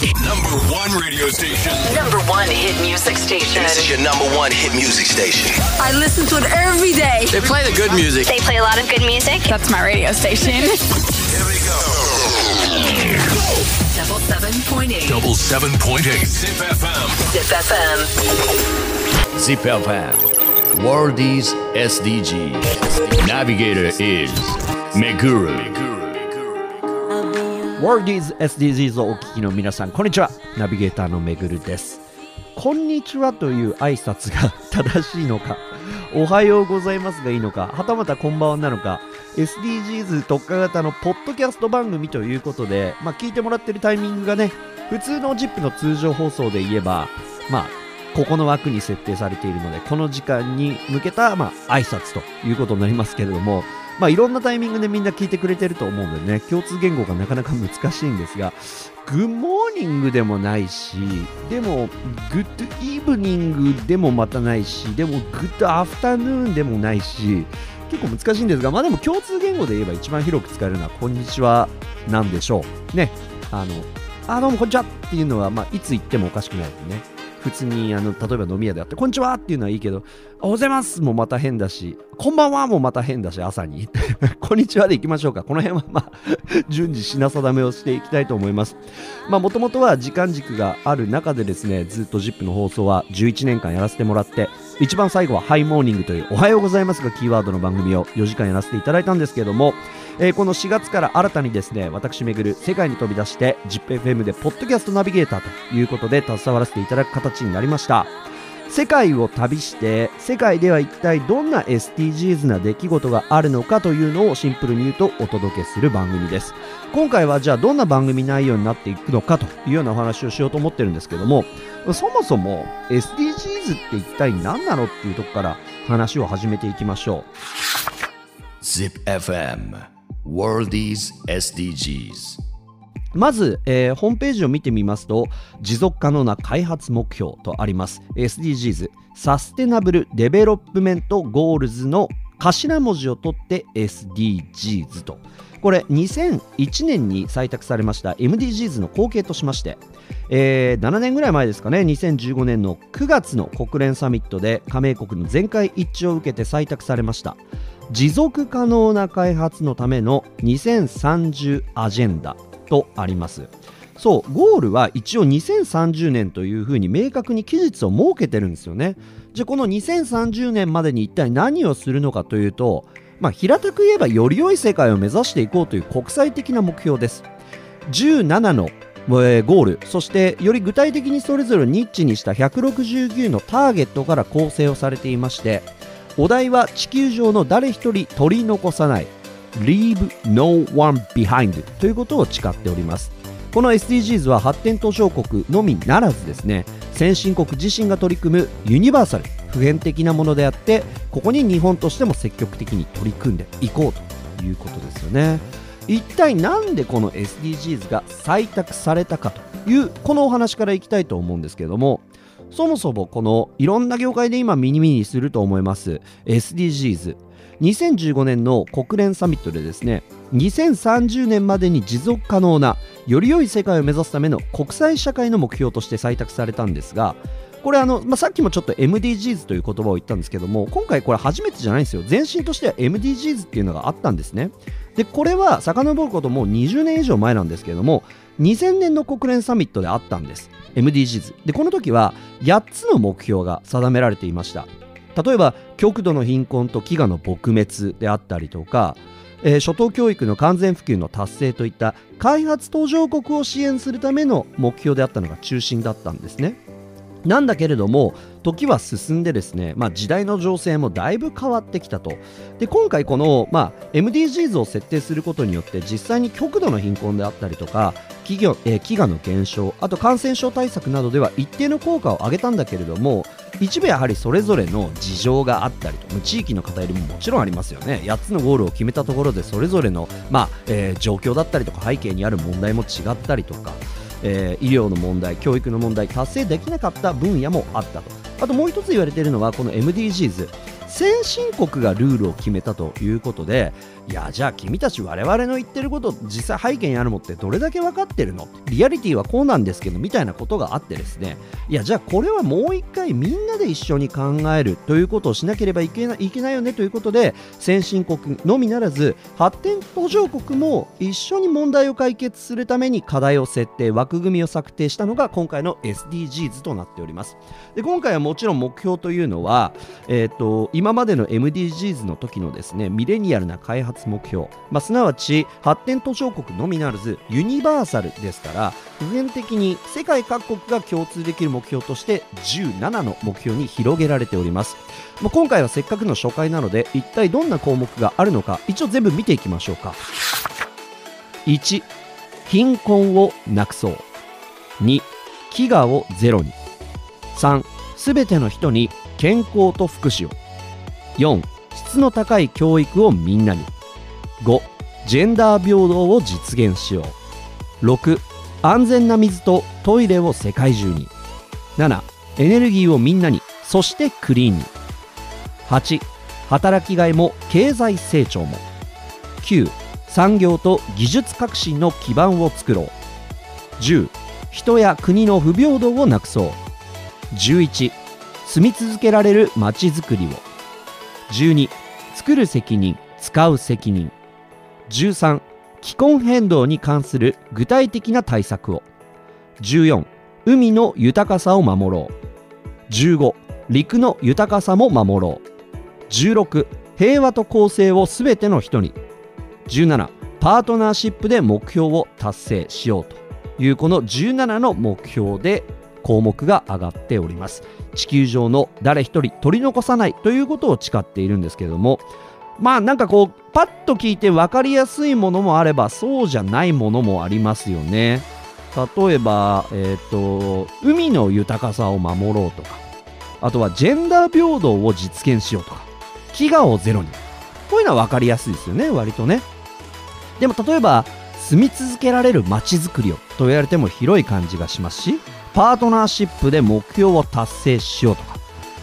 Number one radio station. Number one hit music station. This is your number one hit music station. I listen to it every day. They play the good music. They play a lot of good music. That's my radio station. Here we go. Double seven point eight. Double seven point eight. Zip FM. Zip FM. ZipFM Worldies SDG Navigator is Meguru. Meguru Worldies SDGs をお聞きの皆さんこんにちは。ナビゲーターのめぐるです。こんにちはという挨拶が 正しいのかおはようございますがいいのかはたまたこんばんはなのか SDGs 特化型のポッドキャスト番組ということで、まあ、聞いてもらってるタイミングがね普通の ZIP の通常放送で言えばまあここの枠に設定されているのでこの時間に向けた、まあ、挨拶ということになりますけれどもまあ、いろんなタイミングでみんな聞いてくれてると思うのでね、共通言語がなかなか難しいんですが、 good morning でもないし、でも、 good evening でもまたないし、でも、 good afternoon でもないし、結構難しいんですが、まあでも共通言語で言えば一番広く使えるのは、こんにちはなんでしょう。ね、あの、あ、どうもこんにちはっていうのは、まあ、いつ言ってもおかしくないですね。普通にあの例えば飲み屋であって、こんにちはっていうのはいいけど、おはようございますもまた変だし、こんばんはもまた変だし、朝に。こんにちはでいきましょうか。この辺はまあ、順次品定めをしていきたいと思います。まあ、もともとは時間軸がある中でですね、ずっと ZIP の放送は11年間やらせてもらって、一番最後はハイモーニングというおはようございますがキーワードの番組を4時間やらせていただいたんですけども、えーこの4月から新たにですね私めぐる世界に飛び出して ZIPFM でポッドキャストナビゲーターということで携わらせていただく形になりました。世界を旅して世界では一体どんな SDGs な出来事があるのかというのをシンプルに言うとお届けする番組です。今回はじゃあどんな番組内容になっていくのかというようなお話をしようと思ってるんですけどもそもそも SDGs って一体何なのっていうとこから話を始めていきましょう。ZipFM Worldies SDGs まず、えーホームページを見てみますと持続可能な開発目標とあります。SDGs Sustainable Development Goals の頭文字を取って SDGs と。これ2001年に採択されました MDGs の後継としまして、えー7年ぐらい前ですかね。2015年の9月の国連サミットで加盟国の全会一致を受けて採択されました。持続可能な開発のための2030アジェンダとあります。そうゴールは一応2030年というふうに明確に期日を設けてるんですよね。じゃあこの2030年までに一体何をするのかというとまあ平たく言えばより良い世界を目指していこうという国際的な目標です。17のゴールそしてより具体的にそれぞれニッチにした169のターゲットから構成をされていましてお題は地球上の誰一人取り残さない。Leave No One Behind ということを誓っております。この SDGs は発展途上国のみならずですね先進国自身が取り組むユニバーサル普遍的なものであってここに日本としても積極的に取り組んでいこうということですよね。一体なんでこの SDGs が採択されたかというこのお話からいきたいと思うんですけれどもそもそもこのいろんな業界で今ミニミニすると思います。SDGs 2015年の国連サミットでですね2030年までに持続可能なより良い世界を目指すための国際社会の目標として採択されたんですがこれあの、まあ、さっきもちょっと MDGs という言葉を言ったんですけども今回これ初めてじゃないんですよ。前身としては MDGs っていうのがあったんですね。でこれは遡ることもう20年以上前なんですけれども2000年の国連サミットであったんです。MDGs でこの時は8つの目標が定められていました。例えば極度の貧困と飢餓の撲滅であったりとか、えー初等教育の完全普及の達成といった開発途上国を支援するための目標であったのが中心だったんですね。なんだけれども時は進んでですね、まあ、時代の情勢もだいぶ変わってきたと。で今回この、まあ、MDGs を設定することによって実際に極度の貧困であったりとか企業、え飢餓の減少あと感染症対策などでは一定の効果を上げたんだけれども一部やはりそれぞれの事情があったりと地域の偏りももちろんありますよね。8つのゴールを決めたところでそれぞれの、まあえー状況だったりとか背景にある問題も違ったりとかえー医療の問題、教育の問題達成できなかった分野もあったと。あともう一つ言われているのはこの MDGs 先進国がルールを決めたということでいやじゃあ君たち我々の言ってること実際背景にあるもってどれだけ分かってるの？リアリティはこうなんですけどみたいなことがあってですね。いやじゃあこれはもう一回みんなで一緒に考えるということをしなければいけないいけないよねということで先進国のみならず発展途上国も一緒に問題を解決するために課題を設定枠組みを策定したのが今回の SDGs となっております。で今回はもちろん目標というのは、えー、と今までの MDGs の時のですねミレニアルな開発目標、まあ、すなわち発展途上国のみならずユニバーサルですから普遍的に世界各国が共通できる目標として17の目標に広げられております、まあ、今回はせっかくの初回なので一体どんな項目があるのか一応全部見ていきましょうか。1貧困をなくそう。2飢餓をゼロに。3すべての人に健康と福祉を。4質の高い教育をみんなに。5ジェンダー平等を実現しよう。6安全な水とトイレを世界中に。7エネルギーをみんなに。そしてクリーンに。8働きがいも経済成長も。9産業と技術革新の基盤を作ろう。10人や国の不平等をなくそう。11住み続けられるまちづくりを。12作る責任使う責任。13気候変動に関する具体的な対策を。14海の豊かさを守ろう。15陸の豊かさも守ろう。16平和と公正をすべての人に。17パートナーシップで目標を達成しようというこの17の目標で項目が上がっております。地球上の誰一人取り残さないということを誓っているんですけれどもまあなんかこうパッと聞いて分かりやすいものもあればそうじゃないものもありますよね。例えば、えーと、海の豊かさを守ろうとかあとはジェンダー平等を実現しようとか飢餓をゼロに。こういうのは分かりやすいですよね割とね。でも例えば住み続けられる街づくりをと言われても広い感じがしますしパートナーシップで目標を達成しようとか。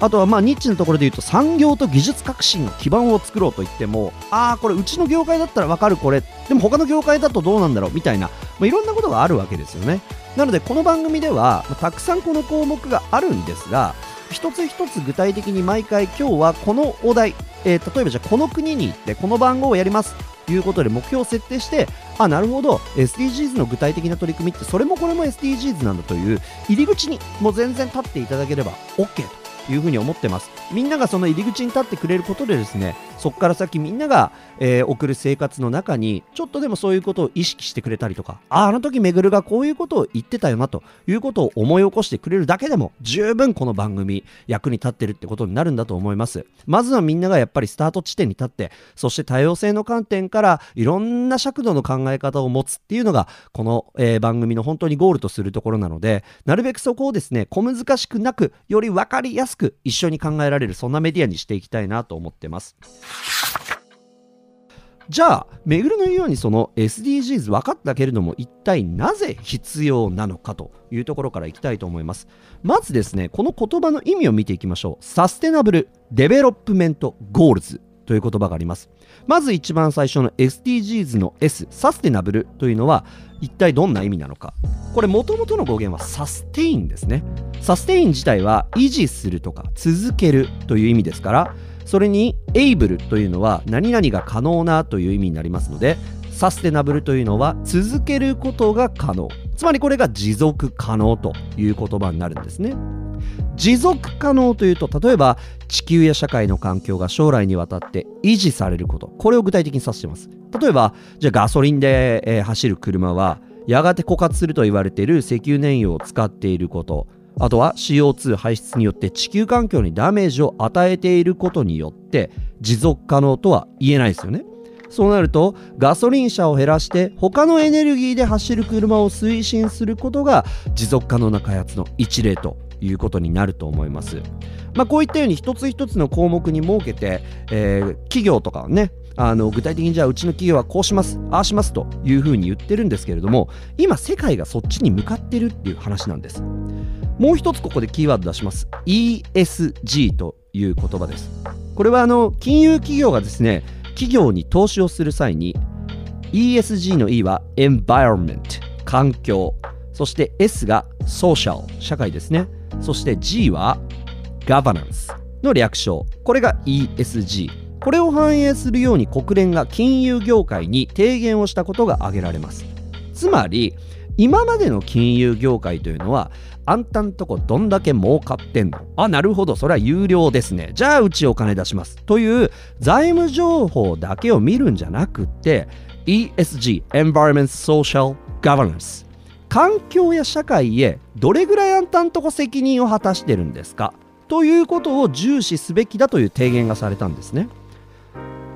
あとはまあニッチなところで言うと産業と技術革新の基盤を作ろうと言ってもああこれうちの業界だったらわかるこれ。でも他の業界だとどうなんだろうみたいな、まあ、いろんなことがあるわけですよね。なのでこの番組では、まあ、たくさんこの項目があるんですが一つ一つ具体的に毎回今日はこのお題、えー、例えばじゃあこの国に行ってこの番号をやります。いうことで目標を設定してあなるほど。SDGs の具体的な取り組みってそれもこれも SDGs なんだという入り口にもう全然立っていただければ OK と。いうふうに思ってます。みんながその入り口に立ってくれることでですねそこから先みんなが、えー、送る生活の中にちょっとでもそういうことを意識してくれたりとかああの時めぐるがこういうことを言ってたよなということを思い起こしてくれるだけでも十分この番組役に立ってるってことになるんだと思います。まずはみんながやっぱりスタート地点に立ってそして多様性の観点からいろんな尺度の考え方を持つっていうのがこの、えー、番組の本当にゴールとするところなのでなるべくそこをですね小難しくなくより分かりやすくく一緒に考えられるそんなメディアにしていきたいなと思ってますじゃあ、めぐるの言うようにその SDGs 分かったけれども、一体なぜ必要なのかというところからいきたいと思います。まずですね、この言葉の意味を見ていきましょう。 Sustainable Development Goals という言葉があります。まず一番最初の SDGs の S、 Sustainable というのは一体どんな意味なのか。これ元々の語源はサステインですね。サステイン自体は維持するとか続けるという意味ですから、それに able というのは何々が可能なという意味になりますのでサステナブルというのは続けることが可能つまりこれが持続可能という言葉になるんですね持続可能というと例えば地球や社会の環境が将来にわたって維持されること。これを具体的に指しています。例えばじゃあガソリンで、えー、走る車はやがて枯渇すると言われている石油燃料を使っていること。あとは CO2 排出によって地球環境にダメージを与えていることによって持続可能とは言えないですよね。そうなるとガソリン車を減らして他のエネルギーで走る車を推進することが持続可能な開発の一例ということになると思います。まあ、こういったように一つ一つの項目に設けて、えー、企業とかねあの具体的にじゃあうちの企業はこうしますああしますというふうに言ってるんですけれども今世界がそっちに向かってるっていう話なんです。もう一つここでキーワード出します。ESG という言葉です。ここれはあの金融企業がですね企業に投資をする際に ESG の E は Environment 環境そして S が Social 社会ですね。そして G は Governance の略称。これが ESG これを反映するように国連が金融業界に提言をしたことが挙げられます。つまり今までの金融業界というのはあんたんとこどんだけ儲かってんの？あなるほど。それは有料ですね。じゃあうちお金出します。という財務情報だけを見るんじゃなくって ESG Environment Social Governance 環境や社会へどれぐらいあんたんとこ責任を果たしてるんですか？ということを重視すべきだという提言がされたんですね。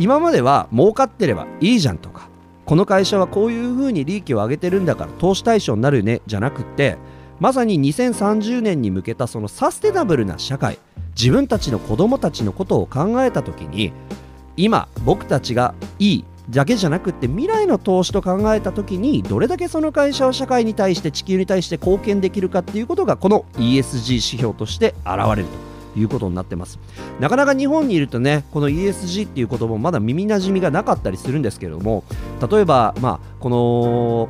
今までは儲かってればいいじゃんとかこの会社はこういうふうに利益を上げてるんだから投資対象になるねじゃなくってまさに2030年に向けたそのサステナブルな社会自分たちの子供たちのことを考えた時に今僕たちがいいだけじゃなくって未来の投資と考えた時にどれだけその会社を社会に対して地球に対して貢献できるかっていうことがこの ESG 指標として現れるということになってます。なかなか日本にいるとねこの ESG っていう言葉もまだ耳なじみがなかったりするんですけれども例えばまあこの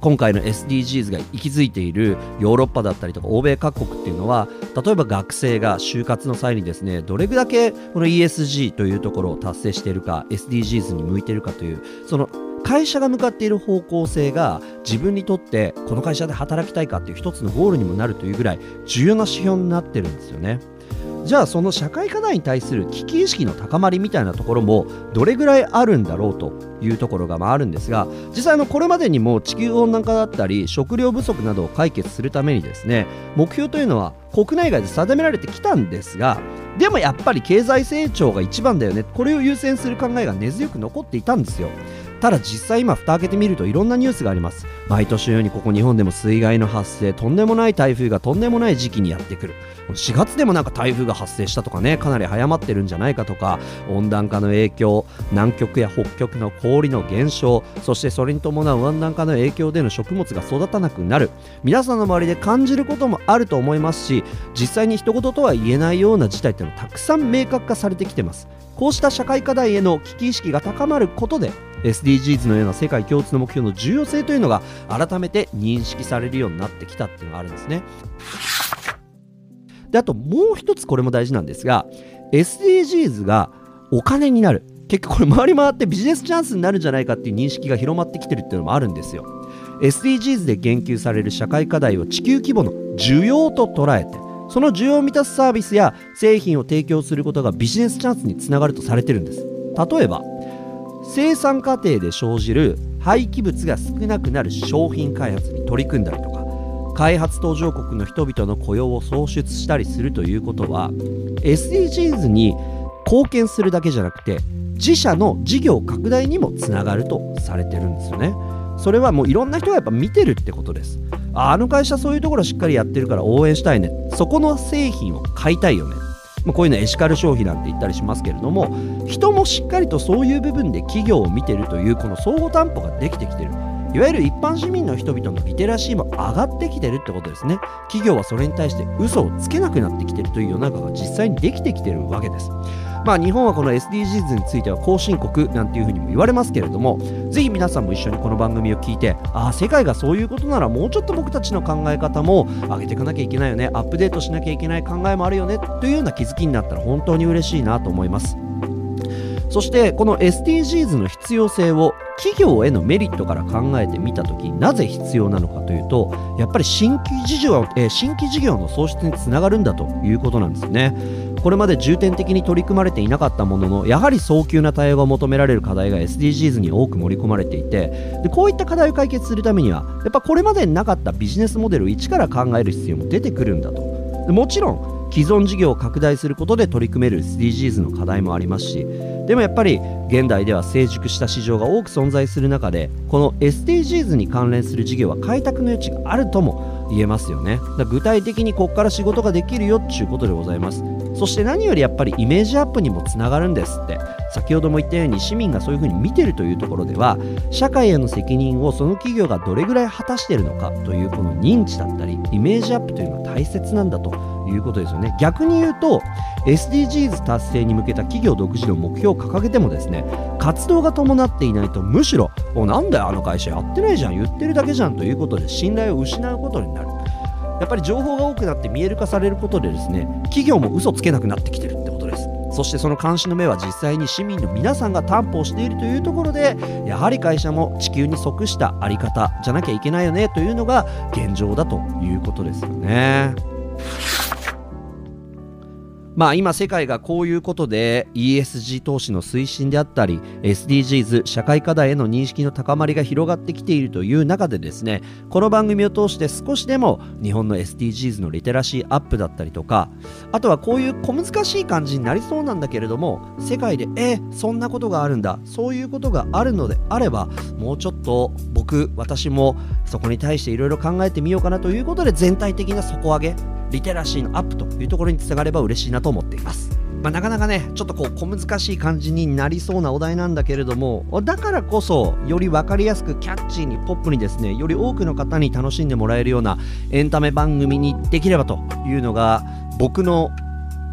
今回の SDGs が息づいているヨーロッパだったりとか欧米各国っていうのは例えば学生が就活の際にですねどれだけこの ESG というところを達成しているか SDGs に向いているかというその会社が向かっている方向性が自分にとってこの会社で働きたいかっていう一つのゴールにもなるというぐらい重要な指標になってるんですよね。じゃあその社会課題に対する危機意識の高まりみたいなところもどれぐらいあるんだろうというところがまあるんですが実際のこれまでにも地球温暖化だったり食料不足などを解決するためにですね目標というのは国内外で定められてきたんですがでもやっぱり経済成長が一番だよねこれを優先する考えが根強く残っていたんですよ。ただ実際今蓋開けてみるといろんなニュースがあります。毎年のようにここ日本でも水害の発生とんでもない台風がとんでもない時期にやってくる。4月でもなんか台風が発生したとかねかなり早まってるんじゃないかとか温暖化の影響南極や北極の氷の減少そしてそれに伴う温暖化の影響での食物が育たなくなる。皆さんの周りで感じることもあると思いますし実際に一言とは言えないような事態っていうのはたくさん明確化されてきてます。こうした社会課題への危機意識が高まることで SDGs のような世界共通の目標の重要性というのが改めて認識されるようになってきたっていうのがあるんですね。であともう一つこれも大事なんですが SDGs がお金になる。結局これ回り回ってビジネスチャンスになるんじゃないかっていう認識が広まってきてるっていうのもあるんですよ。SDGs で言及される社会課題を地球規模の需要と捉えてその需要を満たすサービスや製品を提供することがビジネスチャンスにつながるとされてるんです。例えば生産過程で生じる廃棄物が少なくなる商品開発に取り組んだりとか開発途上国の人々の雇用を創出したりするということは SDGs に貢献するだけじゃなくて自社の事業拡大にもつながるとされてるんですよね。それはもういろんな人がやっぱ見てるってことです。ああの会社そういうところしっかりやってるから応援したいね。そこの製品を買いたいよね。まあ、こういうのエシカル消費なんて言ったりしますけれども人もしっかりとそういう部分で企業を見てるというこの相互担保ができてきてる。いわゆる一般市民の人々のリテラシーも上がってきてるってことですね。企業はそれに対して嘘をつけなくなってきてるという世の中が実際にできてきてるわけです。まあ日本はこの SDGs については後進国なんていうふうにも言われますけれどもぜひ皆さんも一緒にこの番組を聞いてああ世界がそういうことならもうちょっと僕たちの考え方も上げていかなきゃいけないよねアップデートしなきゃいけない考えもあるよねというような気づきになったら本当に嬉しいなと思います。そしてこの SDGs の必要性を企業へのメリットから考えてみたときなぜ必要なのかというとやっぱり新規事業、えー、新規事業の創出につながるんだということなんですね。これまで重点的に取り組まれていなかったもののやはり早急な対応が求められる課題が SDGs に多く盛り込まれていてでこういった課題を解決するためにはやっぱこれまでになかったビジネスモデルを一から考える必要も出てくるんだと。もちろん既存事業を拡大することで取り組める SDGs の課題もありますしでもやっぱり現代では成熟した市場が多く存在する中でこの SDGs に関連する事業は開拓の余地があるとも言えますよね。だ具体的にここから仕事ができるよっていうことでございます。そして何よりやっぱりイメージアップにもつながるんですって。先ほども言ったように市民がそういうふうに見てるというところでは社会への責任をその企業がどれぐらい果たしているのかというこの認知だったりイメージアップというのは大切なんだということですよね。逆に言うと SDGs 達成に向けた企業独自の目標を掲げてもですね活動が伴っていないとむしろ「おなんだよあの会社やってないじゃん言ってるだけじゃん」ということで信頼を失うことになる。やっぱり情報が多くなって見える化されることでですね企業も嘘つけなくなってきてるってことです。そしてその監視の目は実際に市民の皆さんが担保しているというところでやはり会社も地球に即したあり方じゃなきゃいけないよねというのが現状だということですよね。まあ今世界がこういうことで ESG 投資の推進であったり SDGs 社会課題への認識の高まりが広がってきているという中でですねこの番組を通して少しでも日本の SDGs のリテラシーアップだったりとかあとはこういう小難しい感じになりそうなんだけれども世界でえそんなことがあるんだそういうことがあるのであればもうちょっと僕私もそこに対していろいろ考えてみようかなということで全体的な底上げリテラシーのアップというところにつながれば嬉しいなと思っています。まあ、なかなかね、ちょっとこう小難しい感じになりそうなお題なんだけれども、だからこそ、より分かりやすくキャッチーにポップにですね、より多くの方に楽しんでもらえるようなエンタメ番組にできればというのが、僕の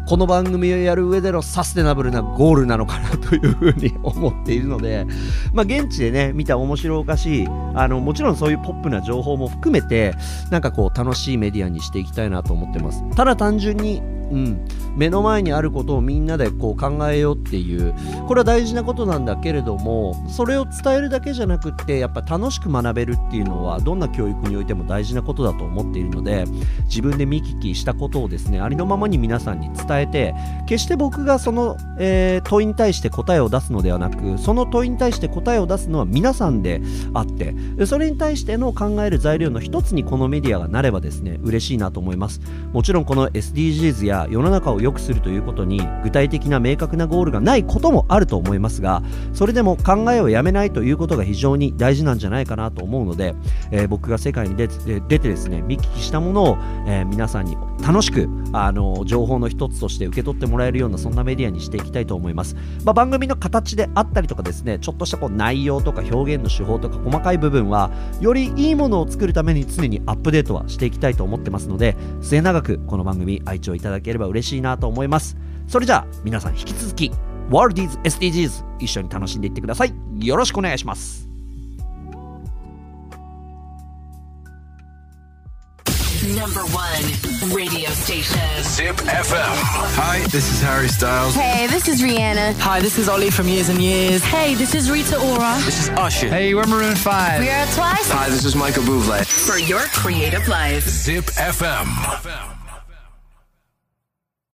この番組をやる上でのサステナブルなゴールなのかなというふうに思っているので、まあ、現地でね見た面白おかしいあのもちろんそういうポップな情報も含めてなんかこう楽しいメディアにしていきたいなと思ってます。ただ単純にうん、目の前にあることをみんなでこう考えようっていう。これは大事なことなんだけれどもそれを伝えるだけじゃなくってやっぱ楽しく学べるっていうのはどんな教育においても大事なことだと思っているので自分で見聞きしたことをですねありのままに皆さんに伝えて決して僕がその、えー問いに対して答えを出すのではなくその問いに対して答えを出すのは皆さんであってそれに対しての考える材料の一つにこのメディアがなればですね嬉しいなと思います。もちろんこの SDGs や世の中を良くするということに具体的な明確なゴールがないこともあると思いますがそれでも考えをやめないということが非常に大事なんじゃないかなと思うので、えー僕が世界に出て出てですね見聞きしたものを、えー皆さんに楽しくあの情報の一つとして受け取ってもらえるようなそんなメディアにしていきたいと思います、まあ、番組の形であったりとかですねちょっとしたこう内容とか表現の手法とか細かい部分はよりいいものを作るために常にアップデートはしていきたいと思ってますので末永くこの番組愛聴いただければ嬉しいなと思います。それじゃあ皆さん引き続き Worldies SDGs 一緒に楽しんでいってください。よろしくお願いします